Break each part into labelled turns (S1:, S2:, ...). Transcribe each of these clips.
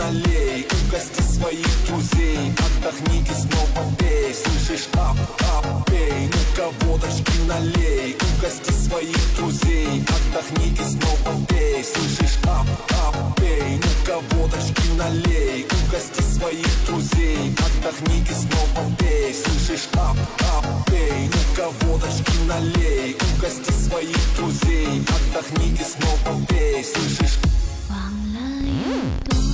S1: налей Угости своих друзей Отдохните, снова пей Слышишь, ап, ап, пей Ну-ка водочки налей Угости своих друзей Отдохните, снова пей Слышишь, ап, ап, пей Ну-ка водочки налей Угости своих друзей Отдохните, снова пей Слышишь, ап, ап, пей Ну-ка водочки налей Угости своих друзей Отдохните, снова пей Слышишь,
S2: 忘了有多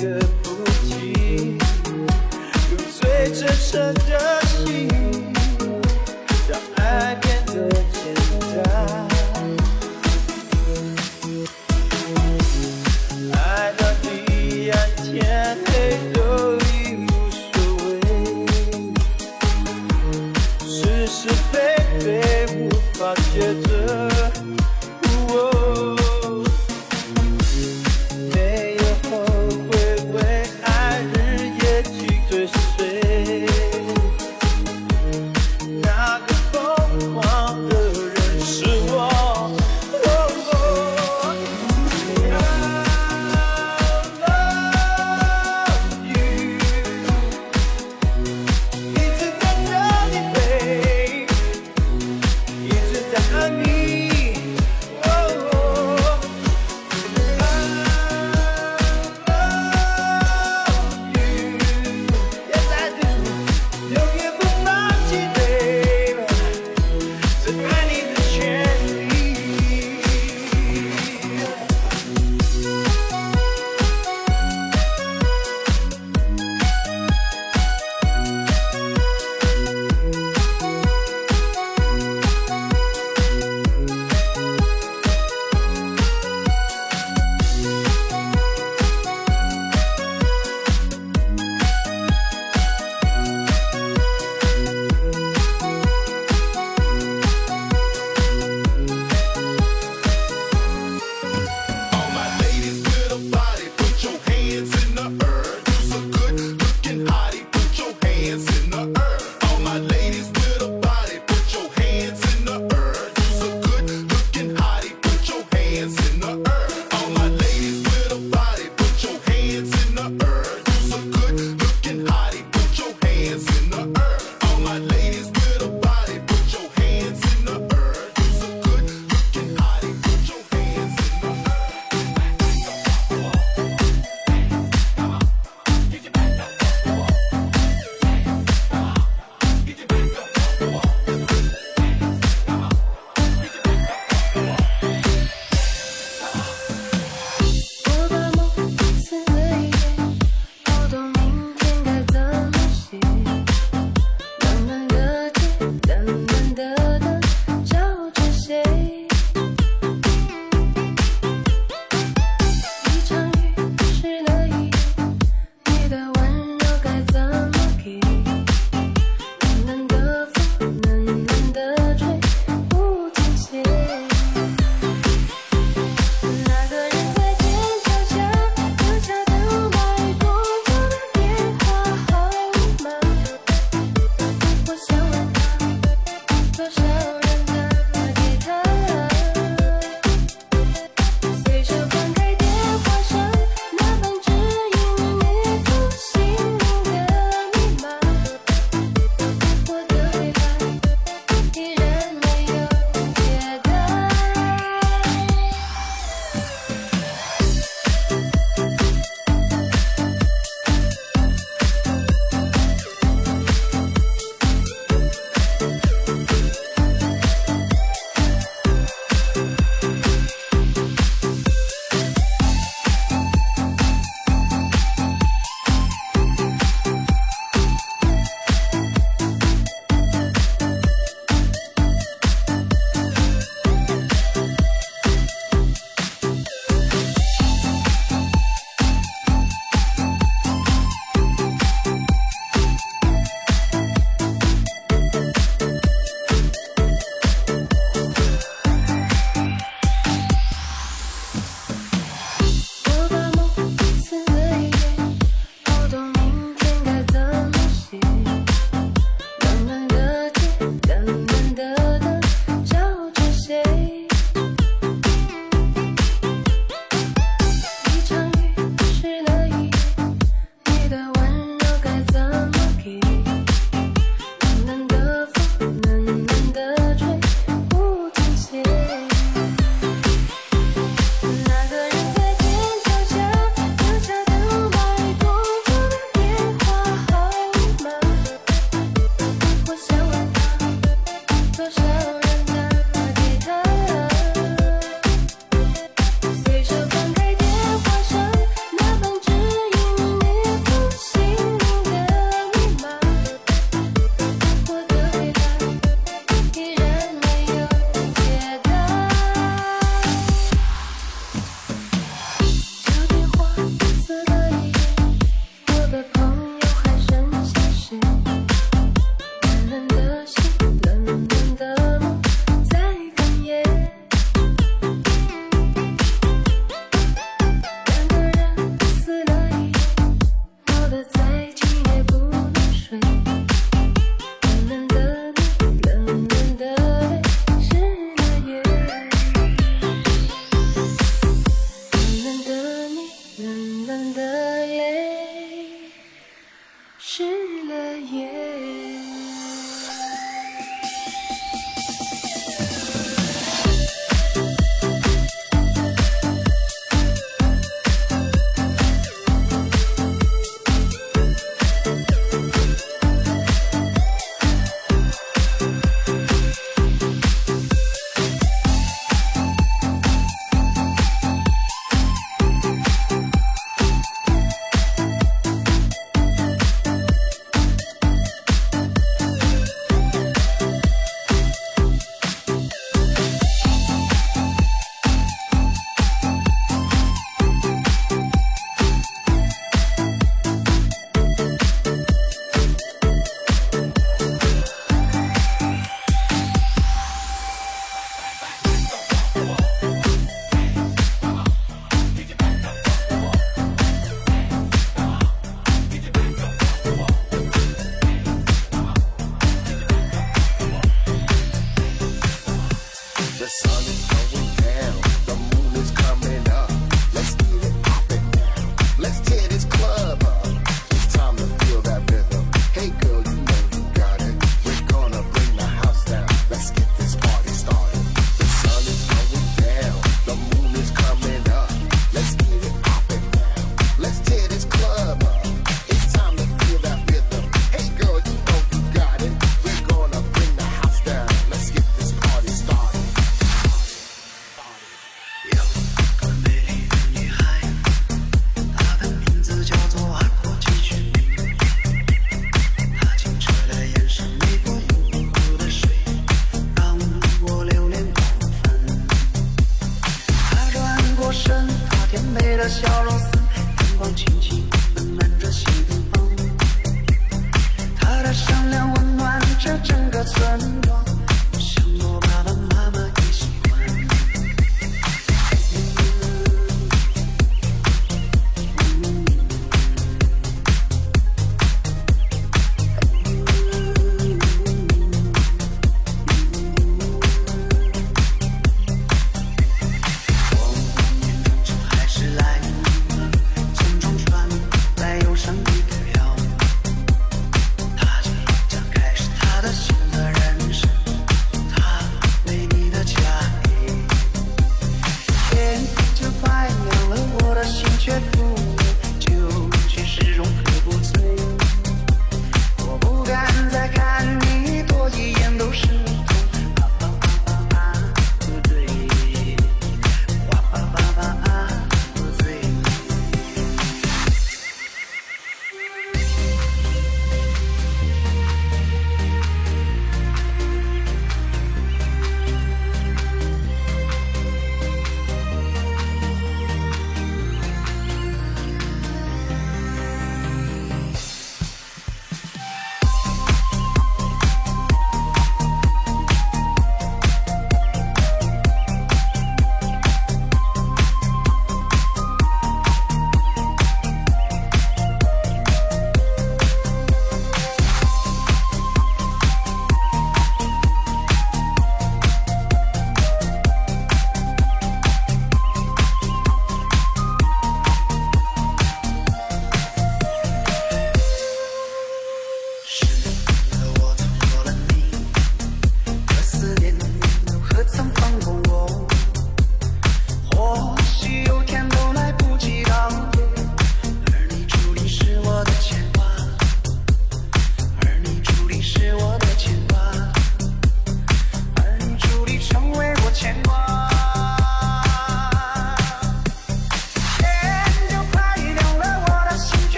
S3: good.